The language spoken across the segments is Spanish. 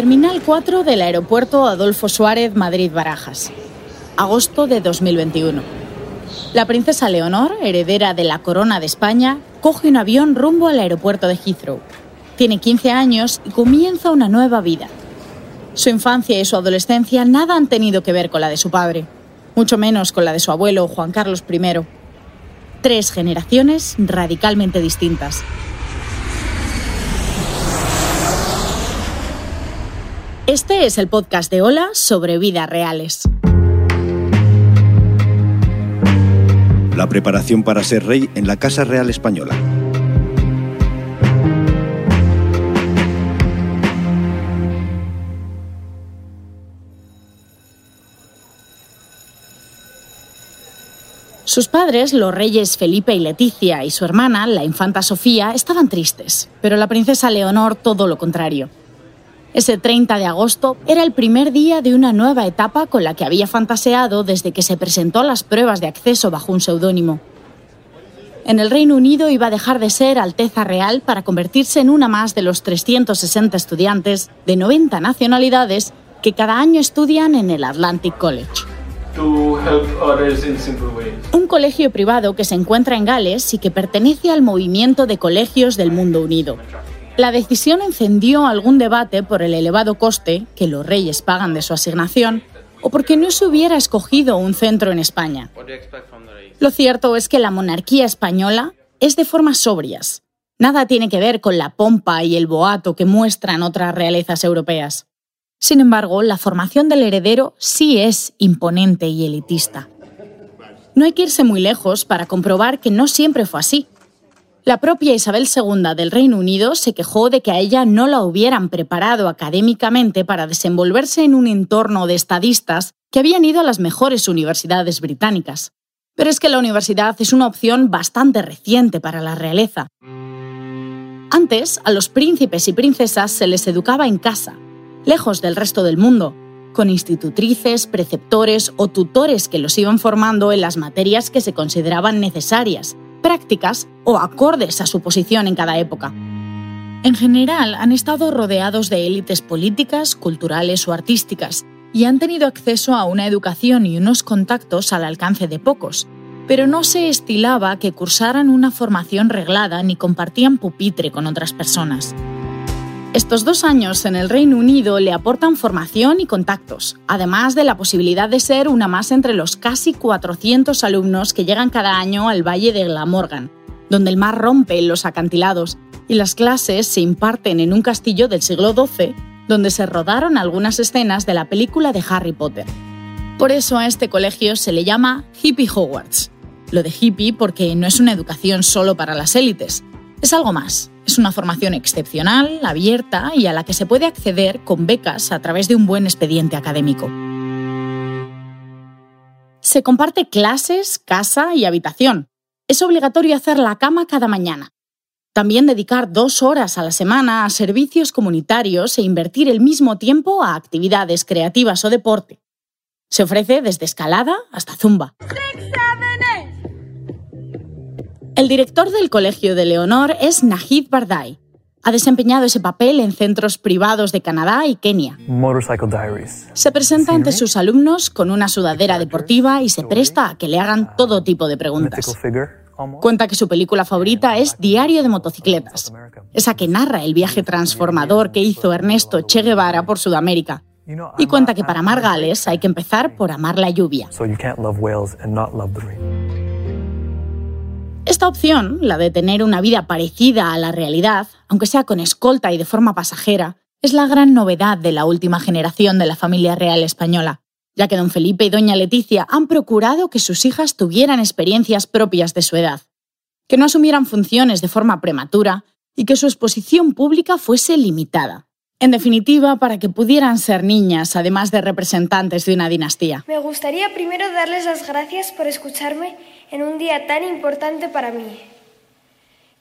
Terminal 4 del aeropuerto Adolfo Suárez Madrid-Barajas. Agosto de 2021. La princesa Leonor, heredera de la corona de España, coge un avión rumbo al aeropuerto de Heathrow. Tiene 15 años y comienza una nueva vida. Su infancia y su adolescencia nada han tenido que ver con la de su padre, mucho menos con la de su abuelo Juan Carlos I. Tres generaciones radicalmente distintas. Este es el podcast de Hola sobre vidas reales. La preparación para ser rey en la Casa Real Española. Sus padres, los reyes Felipe y Leticia, y su hermana, la infanta Sofía, estaban tristes, pero la princesa Leonor todo lo contrario. Ese 30 de agosto era el primer día de una nueva etapa con la que había fantaseado desde que se presentó a las pruebas de acceso bajo un seudónimo. En el Reino Unido iba a dejar de ser Alteza Real para convertirse en una más de los 360 estudiantes de 90 nacionalidades que cada año estudian en el Atlantic College. Un colegio privado que se encuentra en Gales y que pertenece al movimiento de colegios del mundo unido. La decisión encendió algún debate por el elevado coste que los reyes pagan de su asignación o porque no se hubiera escogido un centro en España. Lo cierto es que la monarquía española es de formas sobrias. Nada tiene que ver con la pompa y el boato que muestran otras realezas europeas. Sin embargo, la formación del heredero sí es imponente y elitista. No hay que irse muy lejos para comprobar que no siempre fue así. La propia Isabel II del Reino Unido se quejó de que a ella no la hubieran preparado académicamente para desenvolverse en un entorno de estadistas que habían ido a las mejores universidades británicas. Pero es que la universidad es una opción bastante reciente para la realeza. Antes, a los príncipes y princesas se les educaba en casa, lejos del resto del mundo, con institutrices, preceptores o tutores que los iban formando en las materias que se consideraban necesarias, prácticas o acordes a su posición en cada época. En general, han estado rodeados de élites políticas, culturales o artísticas, y han tenido acceso a una educación y unos contactos al alcance de pocos, pero no se estilaba que cursaran una formación reglada ni compartían pupitre con otras personas. Estos dos años en el Reino Unido le aportan formación y contactos, además de la posibilidad de ser una más entre los casi 400 alumnos que llegan cada año al Valle de Glamorgan, donde el mar rompe los acantilados y las clases se imparten en un castillo del siglo XII, donde se rodaron algunas escenas de la película de Harry Potter. Por eso a este colegio se le llama Hippie Hogwarts. Lo de hippie porque no es una educación solo para las élites, es algo más. Es una formación excepcional, abierta y a la que se puede acceder con becas a través de un buen expediente académico. Se comparte clases, casa y habitación. Es obligatorio hacer la cama cada mañana. También dedicar dos horas a la semana a servicios comunitarios e invertir el mismo tiempo a actividades creativas o deporte. Se ofrece desde escalada hasta zumba. El director del Colegio de Leonor es Nahid Bardai. Ha desempeñado ese papel en centros privados de Canadá y Kenia. Se presenta ante sus alumnos con una sudadera deportiva y se presta a que le hagan todo tipo de preguntas. Cuenta que su película favorita es Diario de motocicletas, esa que narra el viaje transformador que hizo Ernesto Che Guevara por Sudamérica. Y cuenta que para amar Gales hay que empezar por amar la lluvia. Esta opción, la de tener una vida parecida a la realidad, aunque sea con escolta y de forma pasajera, es la gran novedad de la última generación de la familia real española, ya que don Felipe y doña Leticia han procurado que sus hijas tuvieran experiencias propias de su edad, que no asumieran funciones de forma prematura y que su exposición pública fuese limitada. En definitiva, para que pudieran ser niñas, además de representantes de una dinastía. Me gustaría primero darles las gracias por escucharme en un día tan importante para mí.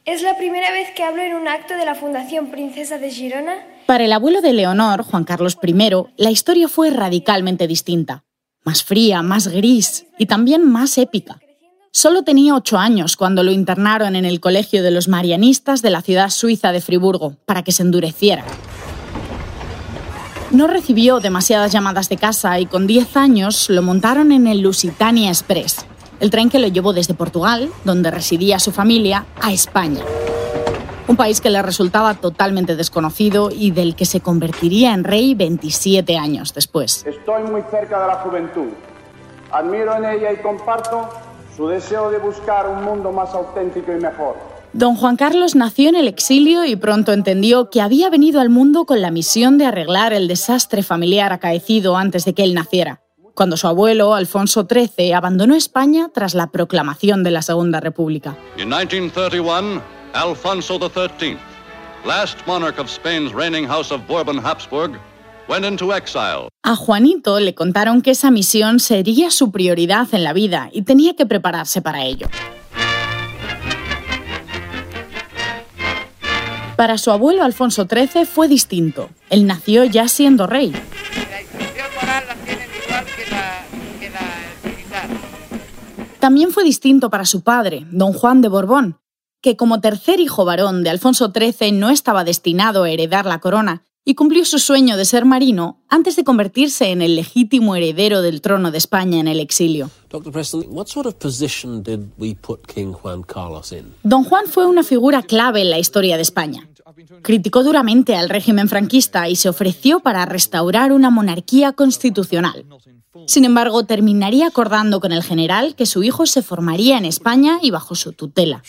Es la primera vez que hablo en un acto de la Fundación Princesa de Girona. Para el abuelo de Leonor, Juan Carlos I, la historia fue radicalmente distinta. Más fría, más gris y también más épica. Solo tenía ocho años cuando lo internaron en el Colegio de los Marianistas de la ciudad suiza de Friburgo para que se endureciera. No recibió demasiadas llamadas de casa y con 10 años lo montaron en el Lusitania Express, el tren que lo llevó desde Portugal, donde residía su familia, a España. Un país que le resultaba totalmente desconocido y del que se convertiría en rey 27 años después. Estoy muy cerca de la juventud. Admiro en ella y comparto su deseo de buscar un mundo más auténtico y mejor. Don Juan Carlos nació en el exilio y pronto entendió que había venido al mundo con la misión de arreglar el desastre familiar acaecido antes de que él naciera, cuando su abuelo, Alfonso XIII, abandonó España tras la proclamación de la Segunda República. En 1931, Alfonso XIII, last monarch of Spain's reigning house of Bourbon-Habsburg, went into exile. A Juanito le contaron que esa misión sería su prioridad en la vida y tenía que prepararse para ello. Para su abuelo Alfonso XIII fue distinto. Él nació ya siendo rey. También fue distinto para su padre, don Juan de Borbón, que como tercer hijo varón de Alfonso XIII no estaba destinado a heredar la corona y cumplió su sueño de ser marino antes de convertirse en el legítimo heredero del trono de España en el exilio. Don Juan fue una figura clave en la historia de España. Criticó duramente al régimen franquista y se ofreció para restaurar una monarquía constitucional. Sin embargo, terminaría acordando con el general que su hijo se formaría en España y bajo su tutela.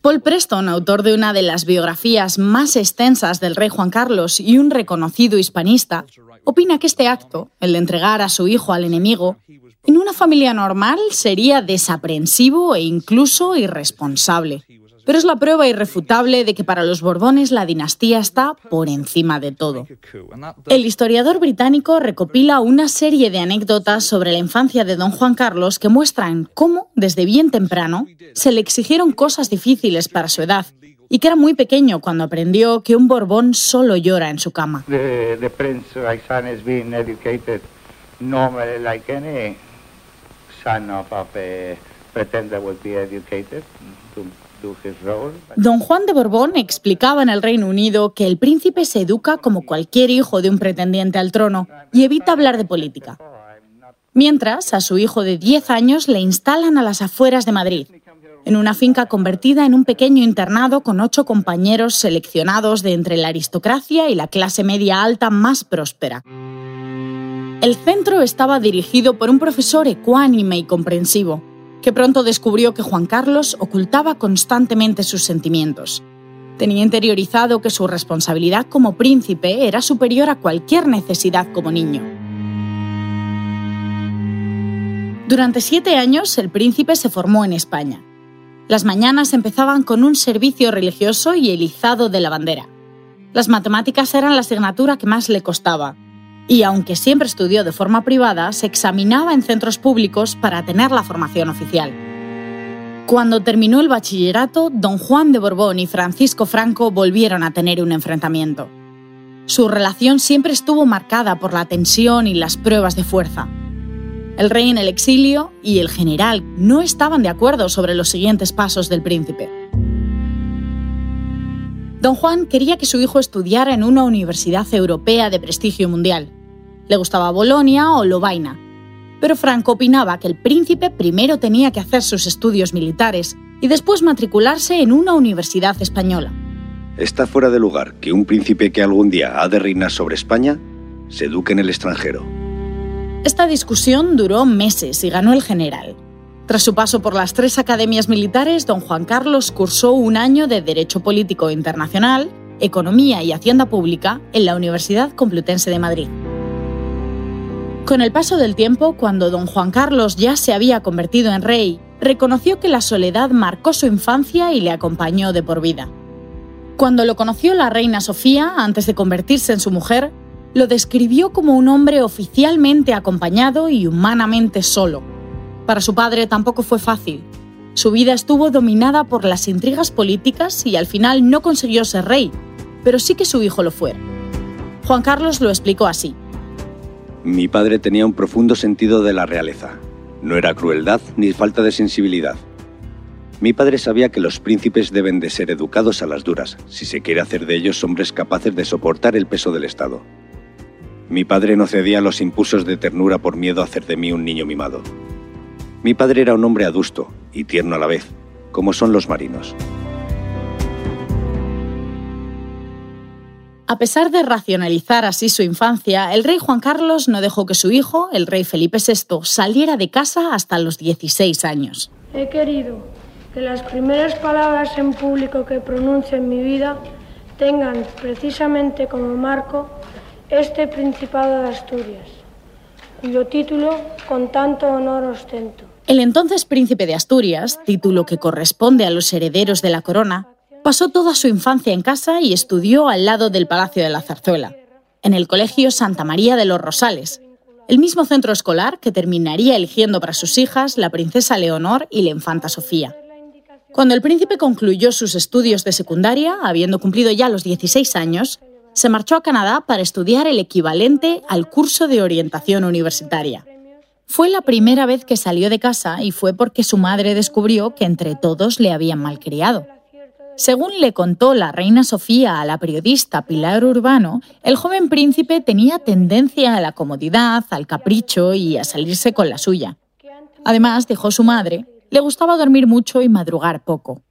Paul Preston, autor de una de las biografías más extensas del rey Juan Carlos y un reconocido hispanista, opina que este acto, el de entregar a su hijo al enemigo, en una familia normal sería desaprensivo e incluso irresponsable pero es la prueba irrefutable de que para los Borbones la dinastía está por encima de todo. El historiador británico recopila una serie de anécdotas sobre la infancia de don Juan Carlos que muestran cómo, desde bien temprano, se le exigieron cosas difíciles para su edad y que era muy pequeño cuando aprendió que un Borbón solo llora en su cama. Don Juan de Borbón explicaba en el Reino Unido que el príncipe se educa como cualquier hijo de un pretendiente al trono y evita hablar de política. Mientras, a su hijo de 10 años le instalan a las afueras de Madrid, en una finca convertida en un pequeño internado con ocho compañeros seleccionados de entre la aristocracia y la clase media alta más próspera. El centro estaba dirigido por un profesor ecuánime y comprensivo, que pronto descubrió que Juan Carlos ocultaba constantemente sus sentimientos. Tenía interiorizado que su responsabilidad como príncipe era superior a cualquier necesidad como niño. Durante siete años el príncipe se formó en España. Las mañanas empezaban con un servicio religioso y el izado de la bandera. Las matemáticas eran la asignatura que más le costaba, y aunque siempre estudió de forma privada, se examinaba en centros públicos para tener la formación oficial. Cuando terminó el bachillerato, don Juan de Borbón y Francisco Franco volvieron a tener un enfrentamiento. Su relación siempre estuvo marcada por la tensión y las pruebas de fuerza. El rey en el exilio y el general no estaban de acuerdo sobre los siguientes pasos del príncipe. Don Juan quería que su hijo estudiara en una universidad europea de prestigio mundial. Le gustaba Bolonia o Lovaina. Pero Franco opinaba que el príncipe primero tenía que hacer sus estudios militares y después matricularse en una universidad española. Está fuera de lugar que un príncipe que algún día ha de reinar sobre España se eduque en el extranjero. Esta discusión duró meses y ganó el general. Tras su paso por las tres academias militares, don Juan Carlos cursó un año de Derecho Político Internacional, Economía y Hacienda Pública en la Universidad Complutense de Madrid. Con el paso del tiempo, cuando don Juan Carlos ya se había convertido en rey, reconoció que la soledad marcó su infancia y le acompañó de por vida. Cuando lo conoció la reina Sofía, antes de convertirse en su mujer, lo describió como un hombre oficialmente acompañado y humanamente solo para su padre tampoco fue fácil. Su vida estuvo dominada por las intrigas políticas y al final no consiguió ser rey, pero sí que su hijo lo fue. Juan Carlos lo explicó así. Mi padre tenía un profundo sentido de la realeza. No era crueldad ni falta de sensibilidad. Mi padre sabía que los príncipes deben de ser educados a las duras, si se quiere hacer de ellos hombres capaces de soportar el peso del Estado. Mi padre no cedía a los impulsos de ternura por miedo a hacer de mí un niño mimado. Mi padre era un hombre adusto y tierno a la vez, como son los marinos. A pesar de racionalizar así su infancia, el rey Juan Carlos no dejó que su hijo, el rey Felipe VI, saliera de casa hasta los 16 años. He querido que las primeras palabras en público que pronuncie en mi vida tengan precisamente como marco este Principado de Asturias, cuyo título con tanto honor ostento. El entonces príncipe de Asturias, título que corresponde a los herederos de la corona, pasó toda su infancia en casa y estudió al lado del Palacio de la Zarzuela, en el Colegio Santa María de los Rosales, el mismo centro escolar que terminaría eligiendo para sus hijas la princesa Leonor y la infanta Sofía. Cuando el príncipe concluyó sus estudios de secundaria, habiendo cumplido ya los 16 años, se marchó a Canadá para estudiar el equivalente al curso de orientación universitaria. Fue la primera vez que salió de casa y fue porque su madre descubrió que entre todos le habían malcriado. Según le contó la reina Sofía a la periodista Pilar Urbano, el joven príncipe tenía tendencia a la comodidad, al capricho y a salirse con la suya. Además, dijo su madre, le gustaba dormir mucho y madrugar poco.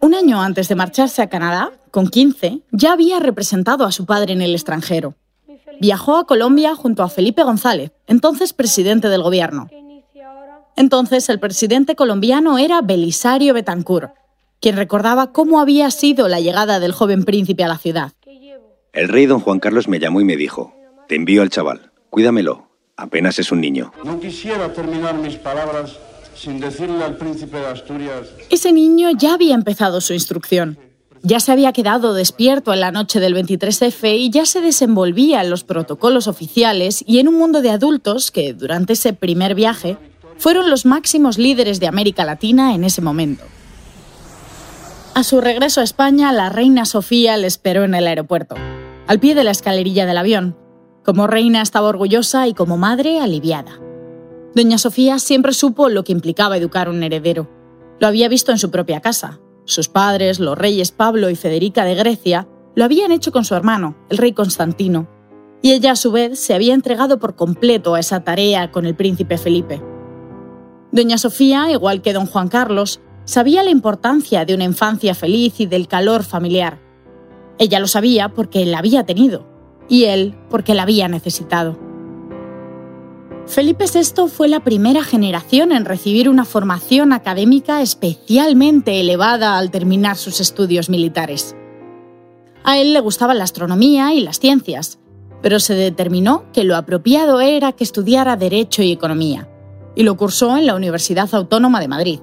Un año antes de marcharse a Canadá, con 15, ya había representado a su padre en el extranjero viajó a Colombia junto a Felipe González, entonces presidente del gobierno. Entonces el presidente colombiano era Belisario Betancourt, quien recordaba cómo había sido la llegada del joven príncipe a la ciudad. El rey don Juan Carlos me llamó y me dijo, te envío al chaval, cuídamelo, apenas es un niño. No quisiera terminar mis palabras sin decirle al príncipe de Asturias... Ese niño ya había empezado su instrucción. Ya se había quedado despierto en la noche del 23F y ya se desenvolvía en los protocolos oficiales y en un mundo de adultos que, durante ese primer viaje, fueron los máximos líderes de América Latina en ese momento. A su regreso a España, la reina Sofía le esperó en el aeropuerto, al pie de la escalerilla del avión. Como reina estaba orgullosa y como madre aliviada. Doña Sofía siempre supo lo que implicaba educar un heredero. Lo había visto en su propia casa, sus padres, los reyes Pablo y Federica de Grecia, lo habían hecho con su hermano, el rey Constantino, y ella a su vez se había entregado por completo a esa tarea con el príncipe Felipe. Doña Sofía, igual que don Juan Carlos, sabía la importancia de una infancia feliz y del calor familiar. Ella lo sabía porque la había tenido, y él porque la había necesitado. Felipe VI fue la primera generación en recibir una formación académica especialmente elevada al terminar sus estudios militares. A él le gustaba la astronomía y las ciencias, pero se determinó que lo apropiado era que estudiara Derecho y Economía, y lo cursó en la Universidad Autónoma de Madrid.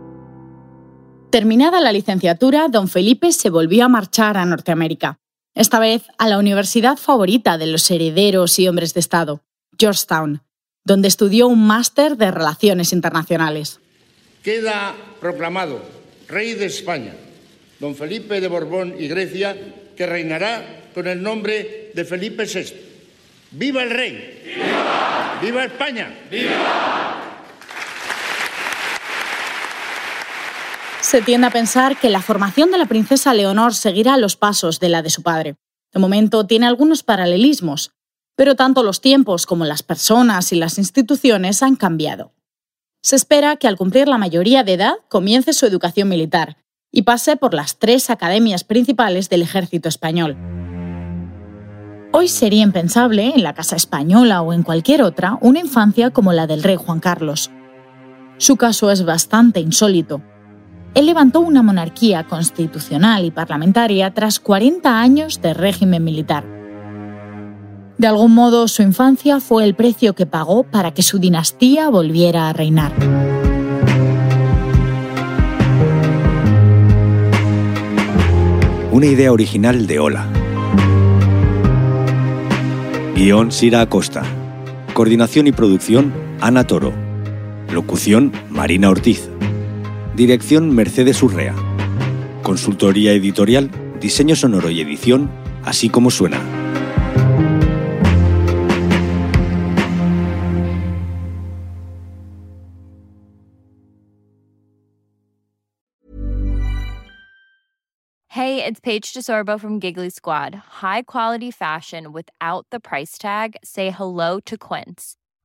Terminada la licenciatura, don Felipe se volvió a marchar a Norteamérica, esta vez a la universidad favorita de los herederos y hombres de Estado, Georgetown, donde estudió un máster de Relaciones Internacionales. Queda proclamado Rey de España, don Felipe de Borbón y Grecia, que reinará con el nombre de Felipe VI. ¡Viva el rey! ¡Viva! ¡Viva España! ¡Viva! Se tiende a pensar que la formación de la princesa Leonor seguirá los pasos de la de su padre. De momento tiene algunos paralelismos, pero tanto los tiempos como las personas y las instituciones han cambiado. Se espera que al cumplir la mayoría de edad comience su educación militar y pase por las tres academias principales del ejército español. Hoy sería impensable, en la Casa Española o en cualquier otra, una infancia como la del rey Juan Carlos. Su caso es bastante insólito. Él levantó una monarquía constitucional y parlamentaria tras 40 años de régimen militar. De algún modo, su infancia fue el precio que pagó para que su dinastía volviera a reinar. Una idea original de Ola. Guión Sira Acosta. Coordinación y producción Ana Toro. Locución Marina Ortiz. Dirección Mercedes Urrea. Consultoría editorial, diseño sonoro y edición, así como suena. Hey, it's Paige DeSorbo from Giggly Squad. High quality fashion without the price tag. Say hello to Quince.